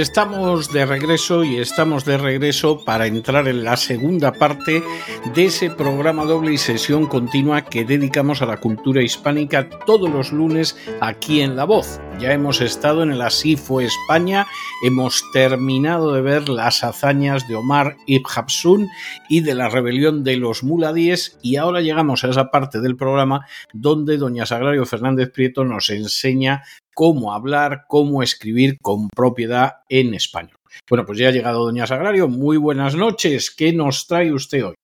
Estamos de regreso y estamos de regreso para entrar en la segunda parte de ese programa doble y sesión continua que dedicamos a la cultura hispánica todos los lunes aquí en La Voz. Ya hemos estado en el Así fue España, hemos terminado de ver las hazañas de Omar Ibn y de la rebelión de los muladíes y ahora llegamos a esa parte del programa donde doña Sagrario Fernández Prieto nos enseña cómo hablar, cómo escribir con propiedad en español. Bueno, pues ya ha llegado Doña Sagrario. Muy buenas noches. ¿Qué nos trae usted hoy?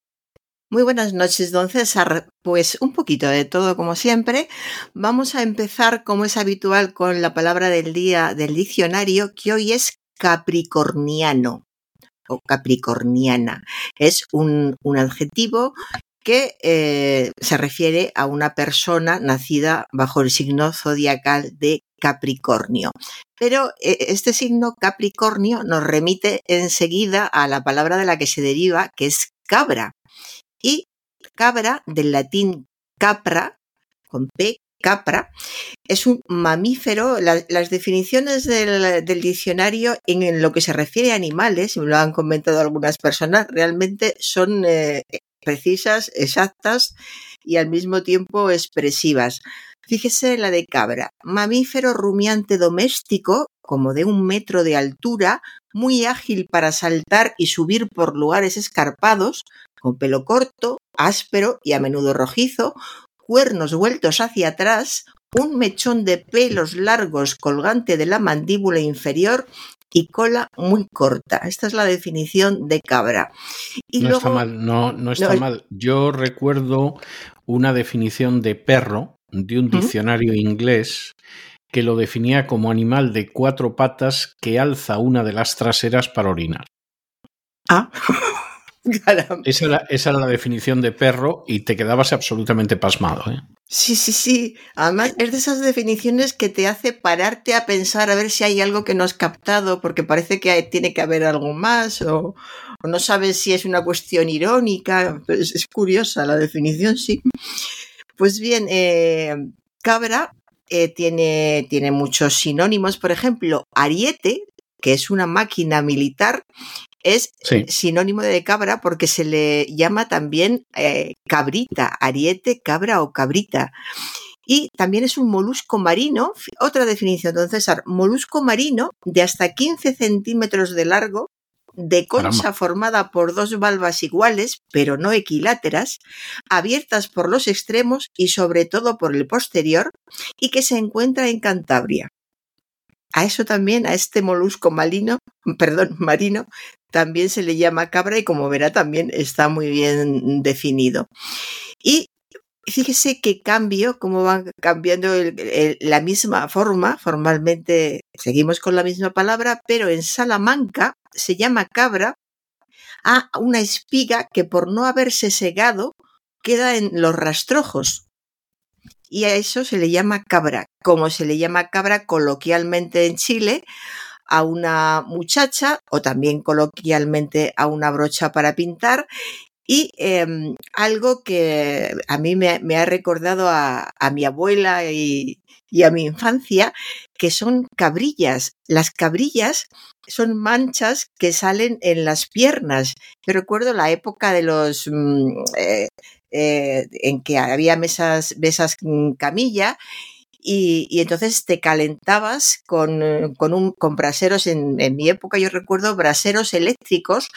Muy buenas noches, don César. Pues un poquito de todo, como siempre. Vamos a empezar, como es habitual, con la palabra del día del diccionario, que hoy es capricorniano o capricorniana. Es un, adjetivo que eh, se refiere a una persona nacida bajo el signo zodiacal de Capricornio. Pero eh, este signo Capricornio nos remite enseguida a la palabra de la que se deriva, que es cabra. Y cabra, del latín capra, con P, capra, es un mamífero. las definiciones del, diccionario en, lo que se refiere a animales, me lo han comentado algunas personas, realmente son eh, precisas, exactas y al mismo tiempo expresivas. Fíjese la de cabra, mamífero rumiante doméstico, como de un metro de altura, muy ágil para saltar y subir por lugares escarpados, con pelo corto, áspero y a menudo rojizo, cuernos vueltos hacia atrás, un mechón de pelos largos colgante de la mandíbula inferior y cola muy corta. Esta es la definición de cabra. no está mal, no, no está mal. Yo recuerdo una definición de perro de un diccionario inglés que lo definía como animal de cuatro patas que alza una de las traseras para orinar. Ah. Esa era, esa era, la definición de perro y te quedabas absolutamente pasmado. ¿eh? Sí, sí, sí. Además, es de esas definiciones que te hace pararte a pensar a ver si hay algo que no has captado, porque parece que tiene que haber algo más, o, no sabes si es una cuestión irónica. Es, curiosa la definición, sí. Pues bien, eh, cabra eh, tiene, tiene muchos sinónimos. Por ejemplo, ariete, que es una máquina militar, es sinónimo de cabra porque se le llama también eh, cabrita, ariete, cabra o cabrita. Y también es un molusco marino, otra definición, don César, molusco marino de hasta 15 centímetros de largo, de concha formada por dos valvas iguales, pero no equiláteras, abiertas por los extremos y sobre todo por el posterior, y que se encuentra en Cantabria. A eso también, a este molusco marino, perdón, marino, también se le llama cabra y como verá también está muy bien definido. Y fíjese qué cambio, cómo van cambiando la misma forma, formalmente seguimos con la misma palabra, pero en Salamanca se llama cabra a una espiga que por no haberse segado queda en los rastrojos. Y a eso se le llama cabra, como se le llama cabra coloquialmente en Chile a una muchacha o también coloquialmente a una brocha para pintar y em, algo que a mí me, ha recordado a, mi abuela y, a mi infancia, que son cabrillas. Las cabrillas son manchas que salen en las piernas. Yo recuerdo la época de los mm, eh, eh, en que había mesas, mesas camilla y, entonces te calentabas con, con, un, con braseros, en, mi época yo recuerdo braseros eléctricos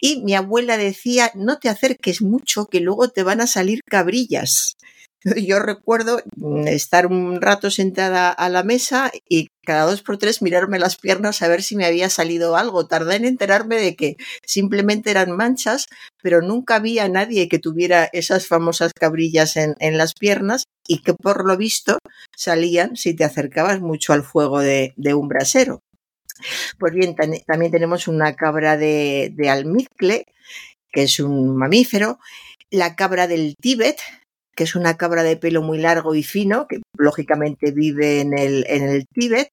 y mi abuela decía, no te acerques mucho que luego te van a salir cabrillas. Yo recuerdo mm, estar un rato sentada a la mesa y cada dos por tres mirarme las piernas a ver si me había salido algo. Tardé en enterarme de que simplemente eran manchas, pero nunca había nadie que tuviera esas famosas cabrillas en, las piernas y que por lo visto salían si te acercabas mucho al fuego de un brasero. Pues bien, también tenemos una cabra de, de almizcle, que es un mamífero, la cabra del Tíbet, que es una cabra de pelo muy largo y fino, que lógicamente vive en el, en el Tíbet,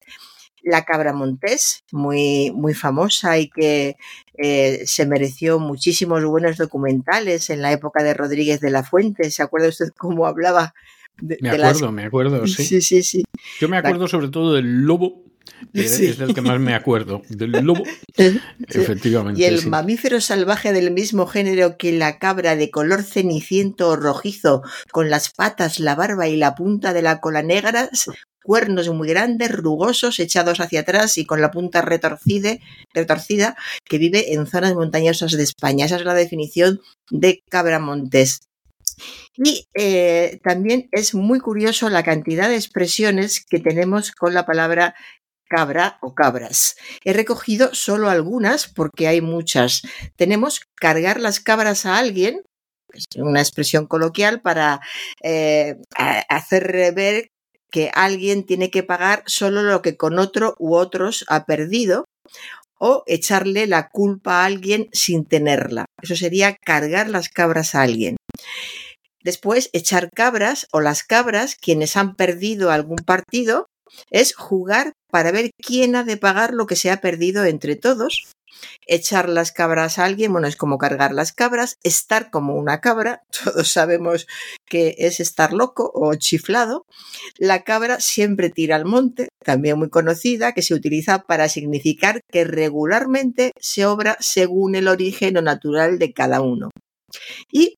la cabra montés, muy, muy famosa y que eh, se mereció muchísimos buenos documentales en la época de Rodríguez de la Fuente. ¿Se acuerda usted cómo hablaba? De, me acuerdo, me acuerdo, sí. Sí, sí, sí. Yo me acuerdo sobre todo del lobo es del que más me acuerdo, del lobo. Efectivamente. Y el mamífero salvaje del mismo género que la cabra de color ceniciento o rojizo, con las patas, la barba y la punta de la cola negras, cuernos muy grandes, rugosos, echados hacia atrás y con la punta retorcida, retorcida, que vive en zonas montañosas de España. Esa es la definición de cabra montés. Y eh, también es muy curioso la cantidad de expresiones que tenemos con la palabra cabra o cabras. He recogido solo algunas porque hay muchas. Tenemos cargar las cabras a alguien, es una expresión coloquial para eh, hacer ver que alguien tiene que pagar solo lo que con otro u otros ha perdido o echarle la culpa a alguien sin tenerla. Eso sería cargar las cabras a alguien. Después, echar cabras o las cabras, quienes han perdido algún partido, es jugar para ver quién ha de pagar lo que se ha perdido entre todos. Echar las cabras a alguien, bueno, es como cargar las cabras, estar como una cabra, todos sabemos que es estar loco o chiflado. La cabra siempre tira al monte, también muy conocida, que se utiliza para significar que regularmente se obra según el origen o natural de cada uno. Y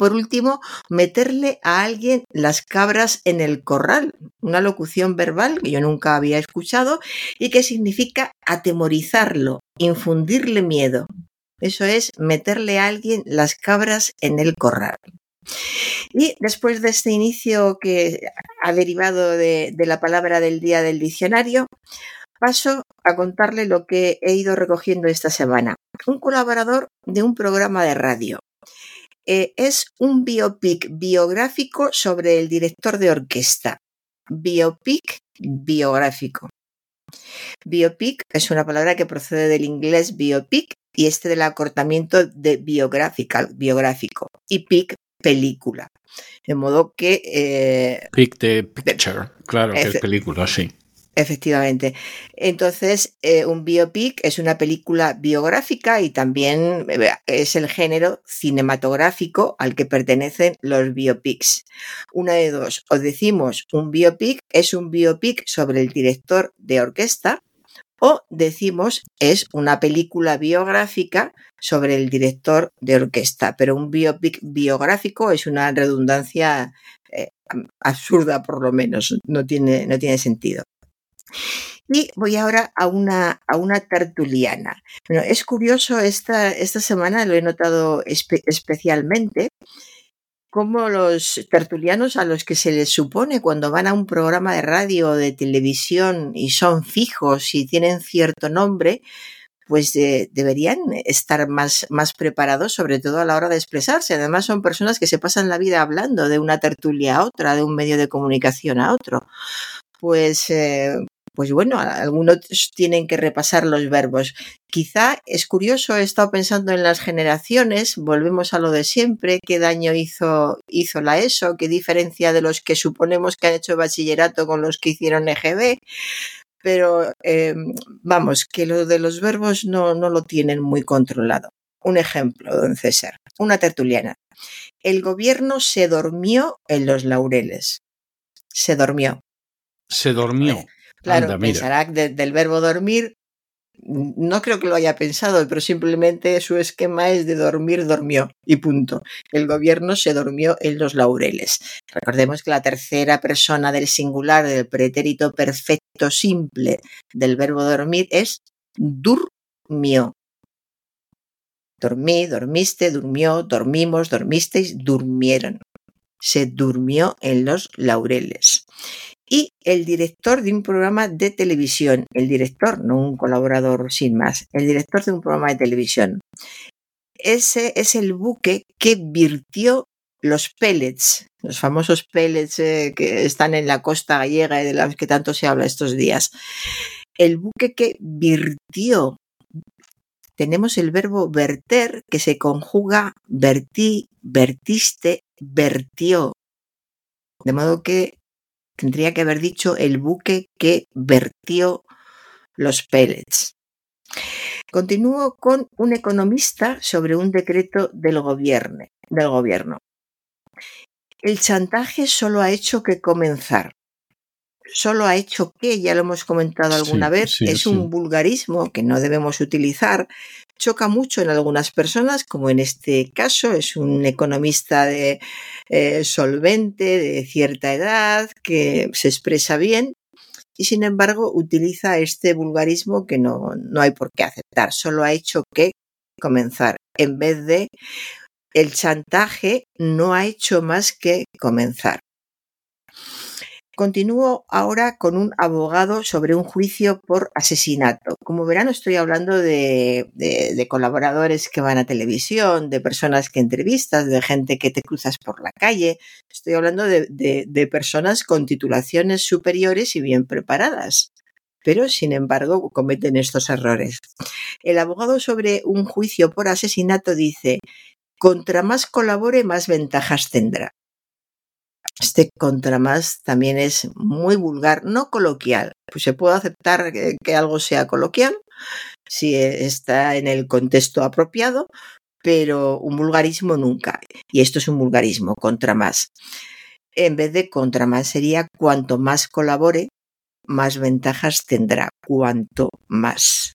por último, meterle a alguien las cabras en el corral, una locución verbal que yo nunca había escuchado y que significa atemorizarlo, infundirle miedo. Eso es meterle a alguien las cabras en el corral. Y después de este inicio que ha derivado de, de, la palabra del día del diccionario, paso a contarle lo que he ido recogiendo esta semana. Un colaborador de un programa de radio eh, es un biopic biográfico sobre el director de orquesta. Biopic biográfico. Biopic es una palabra que procede del inglés biopic y este del acortamiento de biográfico y pic película. De modo que... Eh, pic de picture, claro, que es película, sí. Efectivamente. Entonces, eh, un biopic es una película biográfica y también eh, es el género cinematográfico al que pertenecen los biopics. Una de dos, o decimos un biopic es un biopic sobre el director de orquesta o decimos es una película biográfica sobre el director de orquesta, pero un biopic biográfico es una redundancia eh, absurda por lo menos, no tiene, no tiene sentido. Y voy ahora a una, a una tertuliana. Bueno, es curioso, esta, esta semana lo he notado especialmente, cómo los tertulianos a los que se les supone cuando van a un programa de radio o de televisión y son fijos y tienen cierto nombre, pues deberían estar más, más preparados, sobre todo a la hora de expresarse. Además, son personas que se pasan la vida hablando de una tertulia a otra, de un medio de comunicación a otro. Pues, eh, pues bueno, algunos tienen que repasar los verbos. Quizá es curioso, he estado pensando en las generaciones, volvemos a lo de siempre, qué daño hizo, hizo la ESO, qué diferencia de los que suponemos que han hecho bachillerato con los que hicieron EGB, pero eh, vamos, que lo de los verbos no, no lo tienen muy controlado. Un ejemplo, don César, una tertuliana. El gobierno se durmió en los laureles. Se durmió. Se durmió. Claro, pensará del verbo dormir, no creo que lo haya pensado, pero simplemente su esquema es de dormir, dormió y punto. El gobierno se durmió en los laureles. Recordemos que la tercera persona del singular del pretérito perfecto simple del verbo dormir es durmió. Dormí, dormiste, durmió, dormimos, dormisteis, durmieron. Se durmió en los laureles y el director de un programa de televisión, el director, no un colaborador sin más, el director de un programa de televisión. Ese es el buque que virtió los pellets, los famosos pellets eh, que están en la costa gallega y de los que tanto se habla estos días. el buque que virtió. Tenemos el verbo verter que se conjuga vertí, vertiste, vertió. De modo que tendría que haber dicho el buque que vertió los pellets. Continúo con un economista sobre un decreto del gobierno. Del gobierno. El chantaje solo ha hecho que comenzar. Solo ha hecho que, ya lo hemos comentado alguna Sí, vez, sí, es sí. un vulgarismo que no debemos utilizar. Choca mucho en algunas personas, como en este caso, es un economista de, eh, solvente, de cierta edad, que se expresa bien, y sin embargo utiliza este vulgarismo que no, no hay por qué aceptar. Solo ha hecho que comenzar, en vez de el chantaje no ha hecho más que comenzar. Continúo ahora con un abogado sobre un juicio por asesinato. Como verán, estoy hablando de, colaboradores que van a televisión, de personas que entrevistas, de gente que te cruzas por la calle. Estoy hablando de personas con titulaciones superiores y bien preparadas. Pero, sin embargo, cometen estos errores. El abogado sobre un juicio por asesinato dice, contra más colabore, más ventajas tendrá. Este contra más también es muy vulgar, no coloquial. Pues se puede aceptar que, algo sea coloquial si está en el contexto apropiado, pero un vulgarismo nunca. Y esto es un vulgarismo, contra más. En vez de contra más sería cuanto más colabore, más ventajas tendrá, cuanto más.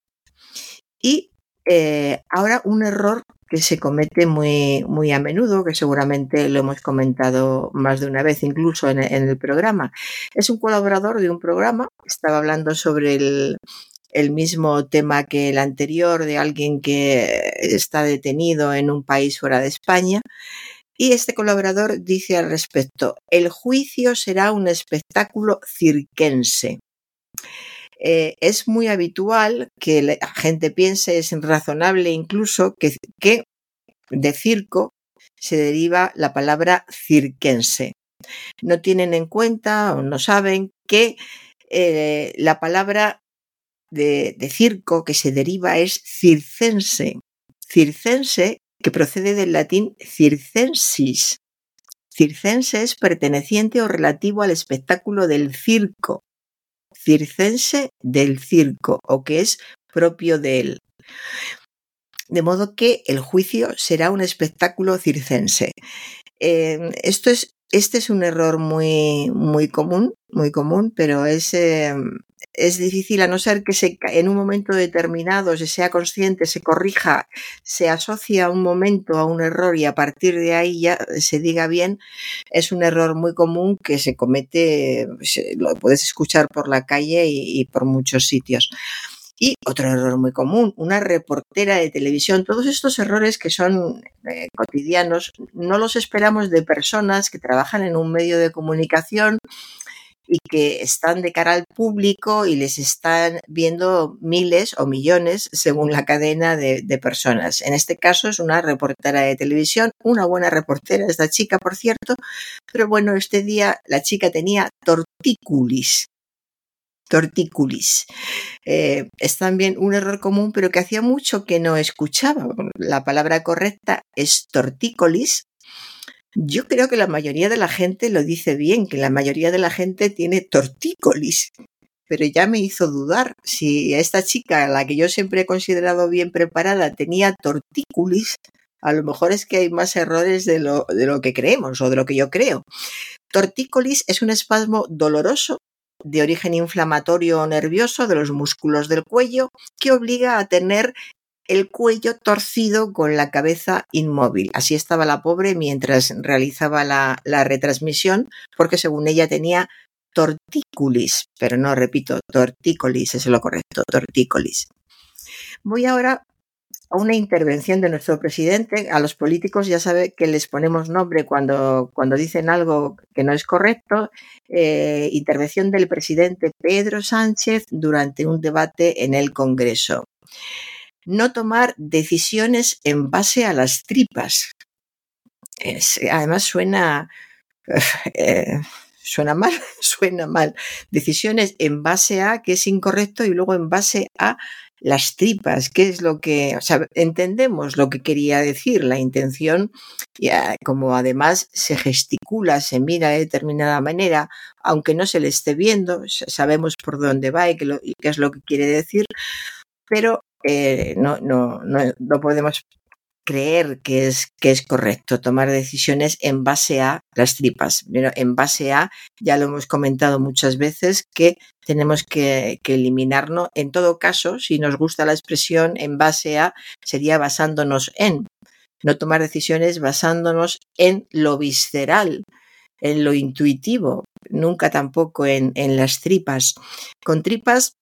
Y eh, ahora un error que se comete muy, muy a menudo, que seguramente lo hemos comentado más de una vez, incluso en, el programa. Es un colaborador de un programa, estaba hablando sobre el, el mismo tema que el anterior de alguien que está detenido en un país fuera de España. Y este colaborador dice al respecto, el juicio será un espectáculo cirquense. Eh, es muy habitual que la gente piense, es razonable incluso, que, que de circo se deriva la palabra cirquense. No tienen en cuenta o no saben que eh, la palabra de, de, circo que se deriva es circense. Circense que procede del latín circensis. Circense es perteneciente o relativo al espectáculo del circo. Circense del circo o que es propio de él. De modo que el juicio será un espectáculo circense. Eh, esto es, este es un error muy, muy común, muy común, pero es, eh, es difícil a no ser que se, en un momento determinado se sea consciente, se corrija, se asocia un momento a un error y a partir de ahí ya se diga bien, es un error muy común que se comete, se, lo puedes escuchar por la calle y, y por muchos sitios. Y otro error muy común, una reportera de televisión. Todos estos errores que son eh, cotidianos no los esperamos de personas que trabajan en un medio de comunicación y que están de cara al público y les están viendo miles o millones según la cadena de, personas. En este caso es una reportera de televisión, una buena reportera esta chica, por cierto, pero bueno, este día la chica tenía tortícolis, tortícolis. Eh, es también un error común, pero que hacía mucho que no escuchaba. La palabra correcta es tortícolis. Yo creo que la mayoría de la gente lo dice bien, que la mayoría de la gente tiene tortícolis. Pero ya me hizo dudar si esta chica, la que yo siempre he considerado bien preparada, tenía tortícolis. A lo mejor es que hay más errores de lo, de lo que creemos o de lo que yo creo. Tortícolis es un espasmo doloroso de origen inflamatorio o nervioso de los músculos del cuello que obliga a tener el cuello torcido con la cabeza inmóvil. Así estaba la pobre mientras realizaba la, la retransmisión, porque según ella tenía tortícolis, pero no repito, tortícolis es lo correcto, tortícolis. Voy ahora a una intervención de nuestro presidente. A los políticos ya sabe que les ponemos nombre cuando, cuando dicen algo que no es correcto. Eh, intervención del presidente Pedro Sánchez durante un debate en el Congreso. No tomar decisiones en base a las tripas. Además suena, eh, suena mal, suena mal. Decisiones en base a que es incorrecto y luego en base a las tripas, qué es lo que, entendemos lo que quería decir, la intención, ya, como además se gesticula, se mira de determinada manera, aunque no se le esté viendo, sabemos por dónde va y qué es lo que quiere decir, pero eh, no, no, no, no podemos creer que es, que es correcto tomar decisiones en base a las tripas. Pero en base a, ya lo hemos comentado muchas veces, que tenemos que, que eliminarnos. En todo caso, si nos gusta la expresión en base a, sería basándonos en. No tomar decisiones basándonos en lo visceral, en lo intuitivo, nunca tampoco en, en las tripas. Con tripas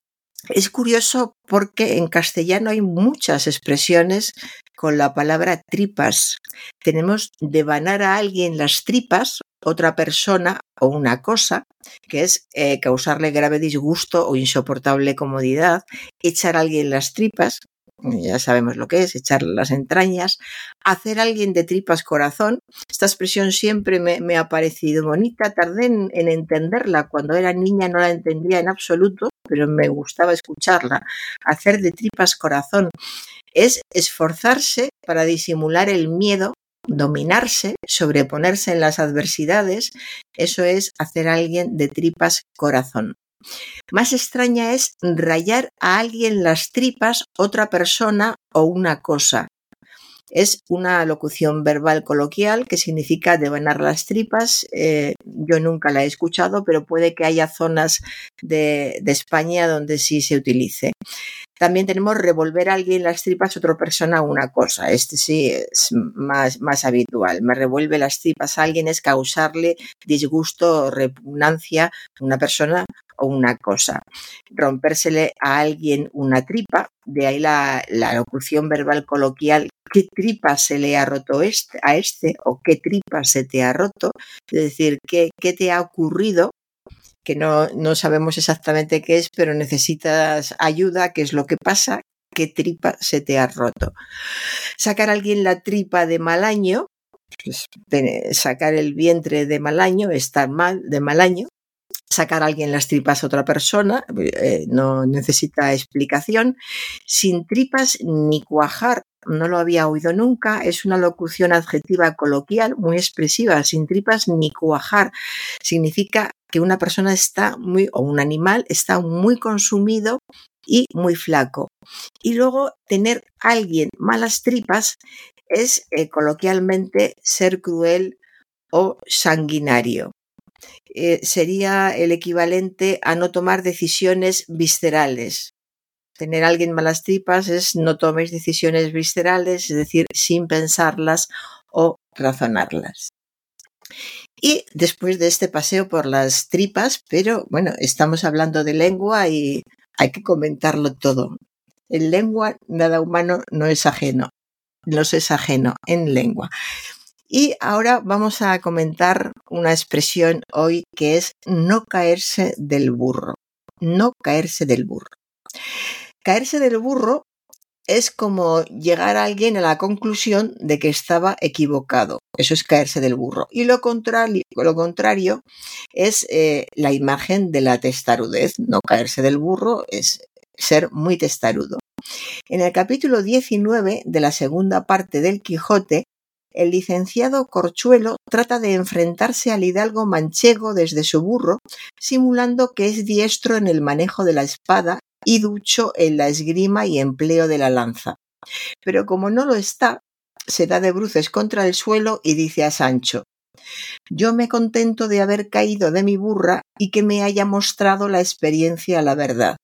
es curioso porque en castellano hay muchas expresiones con la palabra tripas. Tenemos devanar a alguien las tripas, otra persona o una cosa, que es eh, causarle grave disgusto o insoportable comodidad, echar a alguien las tripas, ya sabemos lo que es, echar las entrañas, hacer a alguien de tripas corazón. Esta expresión siempre me, ha parecido bonita, tardé en, entenderla, cuando era niña no la entendía en absoluto, pero me gustaba escucharla. Hacer de tripas corazón es esforzarse para disimular el miedo, dominarse, sobreponerse en las adversidades, eso es hacer a alguien de tripas corazón. Más extraña es rayar a alguien las tripas, otra persona o una cosa. Es una locución verbal coloquial que significa devanar las tripas. Eh, yo nunca la he escuchado, pero puede que haya zonas de, España donde sí se utilice. También tenemos revolver a alguien las tripas, otra persona una cosa. Este sí es más, más habitual. Me revuelve las tripas a alguien es causarle disgusto o repugnancia a una persona o una cosa. Rompérsele a alguien una tripa, de ahí la, la locución verbal coloquial qué tripa se le ha roto este, a este o qué tripa se te ha roto, es decir, qué, qué te ha ocurrido que no, no sabemos exactamente qué es, pero necesitas ayuda, qué es lo que pasa, qué tripa se te ha roto. Sacar a alguien la tripa de mal año, pues, sacar el vientre de mal año, estar mal de mal año, sacar a alguien las tripas a otra persona, eh, no necesita explicación, sin tripas ni cuajar, no lo había oído nunca, es una locución adjetiva coloquial muy expresiva, sin tripas ni cuajar, significa que una persona está muy, o un animal está muy consumido y muy flaco. Y luego tener a alguien malas tripas es eh, coloquialmente ser cruel o sanguinario. Eh, sería el equivalente a no tomar decisiones viscerales. Tener a alguien malas tripas es no tomes decisiones viscerales, es decir, sin pensarlas o razonarlas. Y después de este paseo por las tripas, pero bueno, estamos hablando de lengua y hay que comentarlo todo. En lengua, nada humano no es ajeno, no es ajeno en lengua. Y ahora vamos a comentar una expresión hoy que es no caerse del burro. No caerse del burro. Caerse del burro es como llegar a alguien a la conclusión de que estaba equivocado. Eso es caerse del burro. Y lo contrario, lo contrario es eh, la imagen de la testarudez. No caerse del burro es ser muy testarudo. En el capítulo 19 de la segunda parte del Quijote, el licenciado Corchuelo trata de enfrentarse al hidalgo manchego desde su burro, simulando que es diestro en el manejo de la espada y ducho en la esgrima y empleo de la lanza. Pero como no lo está, se da de bruces contra el suelo y dice a Sancho Yo me contento de haber caído de mi burra y que me haya mostrado la experiencia la verdad.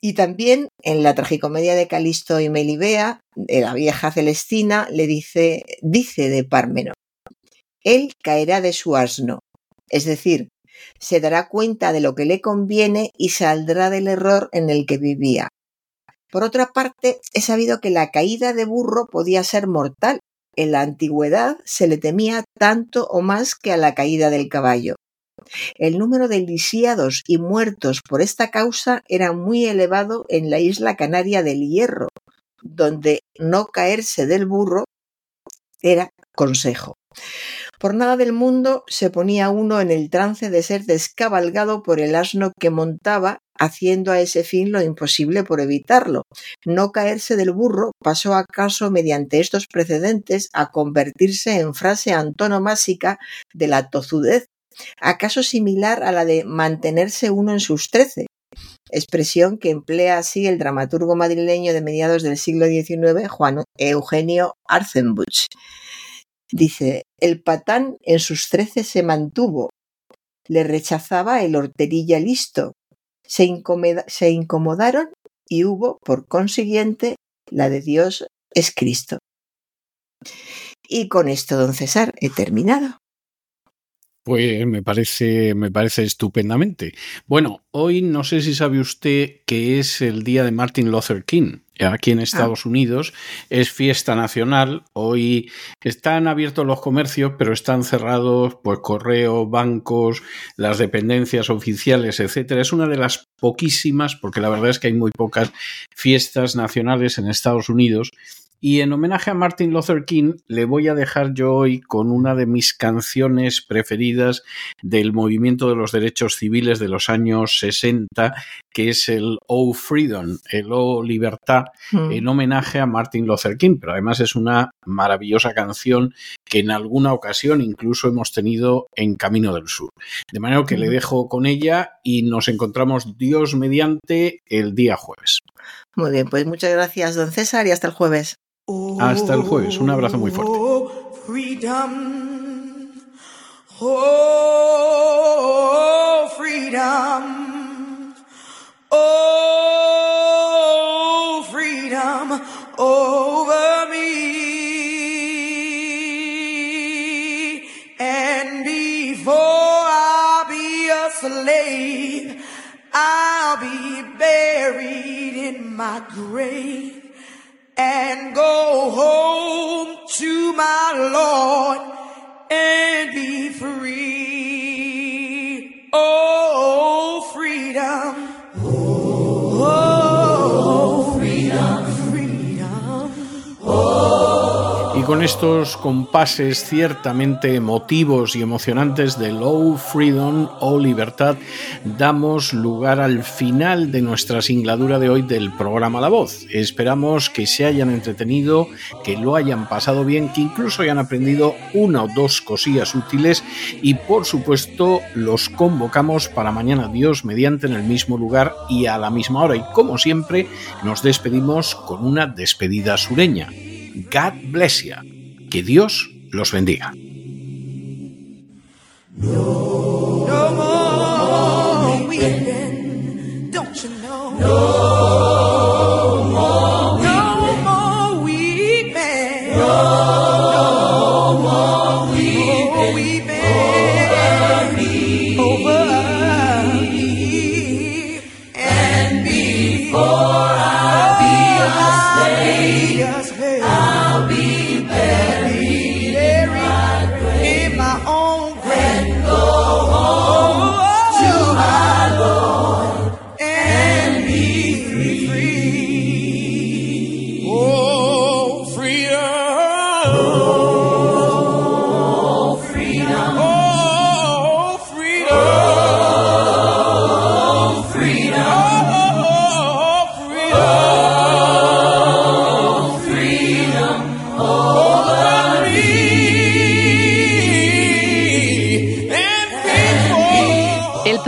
Y también en la tragicomedia de Calisto y Melibea, de la vieja Celestina, le dice, dice de Pármeno, él caerá de su asno, es decir, se dará cuenta de lo que le conviene y saldrá del error en el que vivía. Por otra parte, he sabido que la caída de burro podía ser mortal. En la antigüedad se le temía tanto o más que a la caída del caballo. El número de lisiados y muertos por esta causa era muy elevado en la isla canaria del Hierro, donde no caerse del burro era consejo. Por nada del mundo se ponía uno en el trance de ser descabalgado por el asno que montaba, haciendo a ese fin lo imposible por evitarlo. No caerse del burro pasó acaso mediante estos precedentes a convertirse en frase antonomásica de la tozudez, acaso similar a la de mantenerse uno en sus trece, expresión que emplea así el dramaturgo madrileño de mediados del siglo XIX, Juan Eugenio Arzenbuch. Dice, el patán en sus trece se mantuvo, le rechazaba el horterilla listo, se, se incomodaron y hubo, por consiguiente, la de Dios es Cristo. Y con esto, don César, he terminado. Pues me parece, me parece estupendamente. Bueno, hoy no sé si sabe usted que es el día de Martin Luther King aquí en ah. Estados Unidos. Es fiesta nacional. Hoy están abiertos los comercios, pero están cerrados pues correo, bancos, las dependencias oficiales, etcétera. Es una de las poquísimas, porque la verdad es que hay muy pocas fiestas nacionales en Estados Unidos y en homenaje a Martin Luther King le voy a dejar yo hoy con una de mis canciones preferidas del movimiento de los derechos civiles de los años 60, que es el Oh Freedom, el Oh Libertad, mm. en homenaje a Martin Luther King. Pero además es una maravillosa canción que en alguna ocasión incluso hemos tenido en Camino del Sur. De manera que le dejo con ella y nos encontramos Dios mediante el día jueves. Muy bien, pues muchas gracias, don César, y hasta el jueves. Hasta el jueves. Un abrazo muy fuerte. Freedom. Oh, freedom. Oh, freedom over me. And before I be a slave, I'll be buried in my grave. And go home to my Lord and be free. Con estos compases ciertamente emotivos y emocionantes de Low Freedom o Libertad, damos lugar al final de nuestra singladura de hoy del programa La Voz. Esperamos que se hayan entretenido, que lo hayan pasado bien, que incluso hayan aprendido una o dos cosillas útiles y por supuesto los convocamos para mañana Dios mediante en el mismo lugar y a la misma hora. Y como siempre nos despedimos con una despedida sureña. God bless you. Que Dios los bendiga.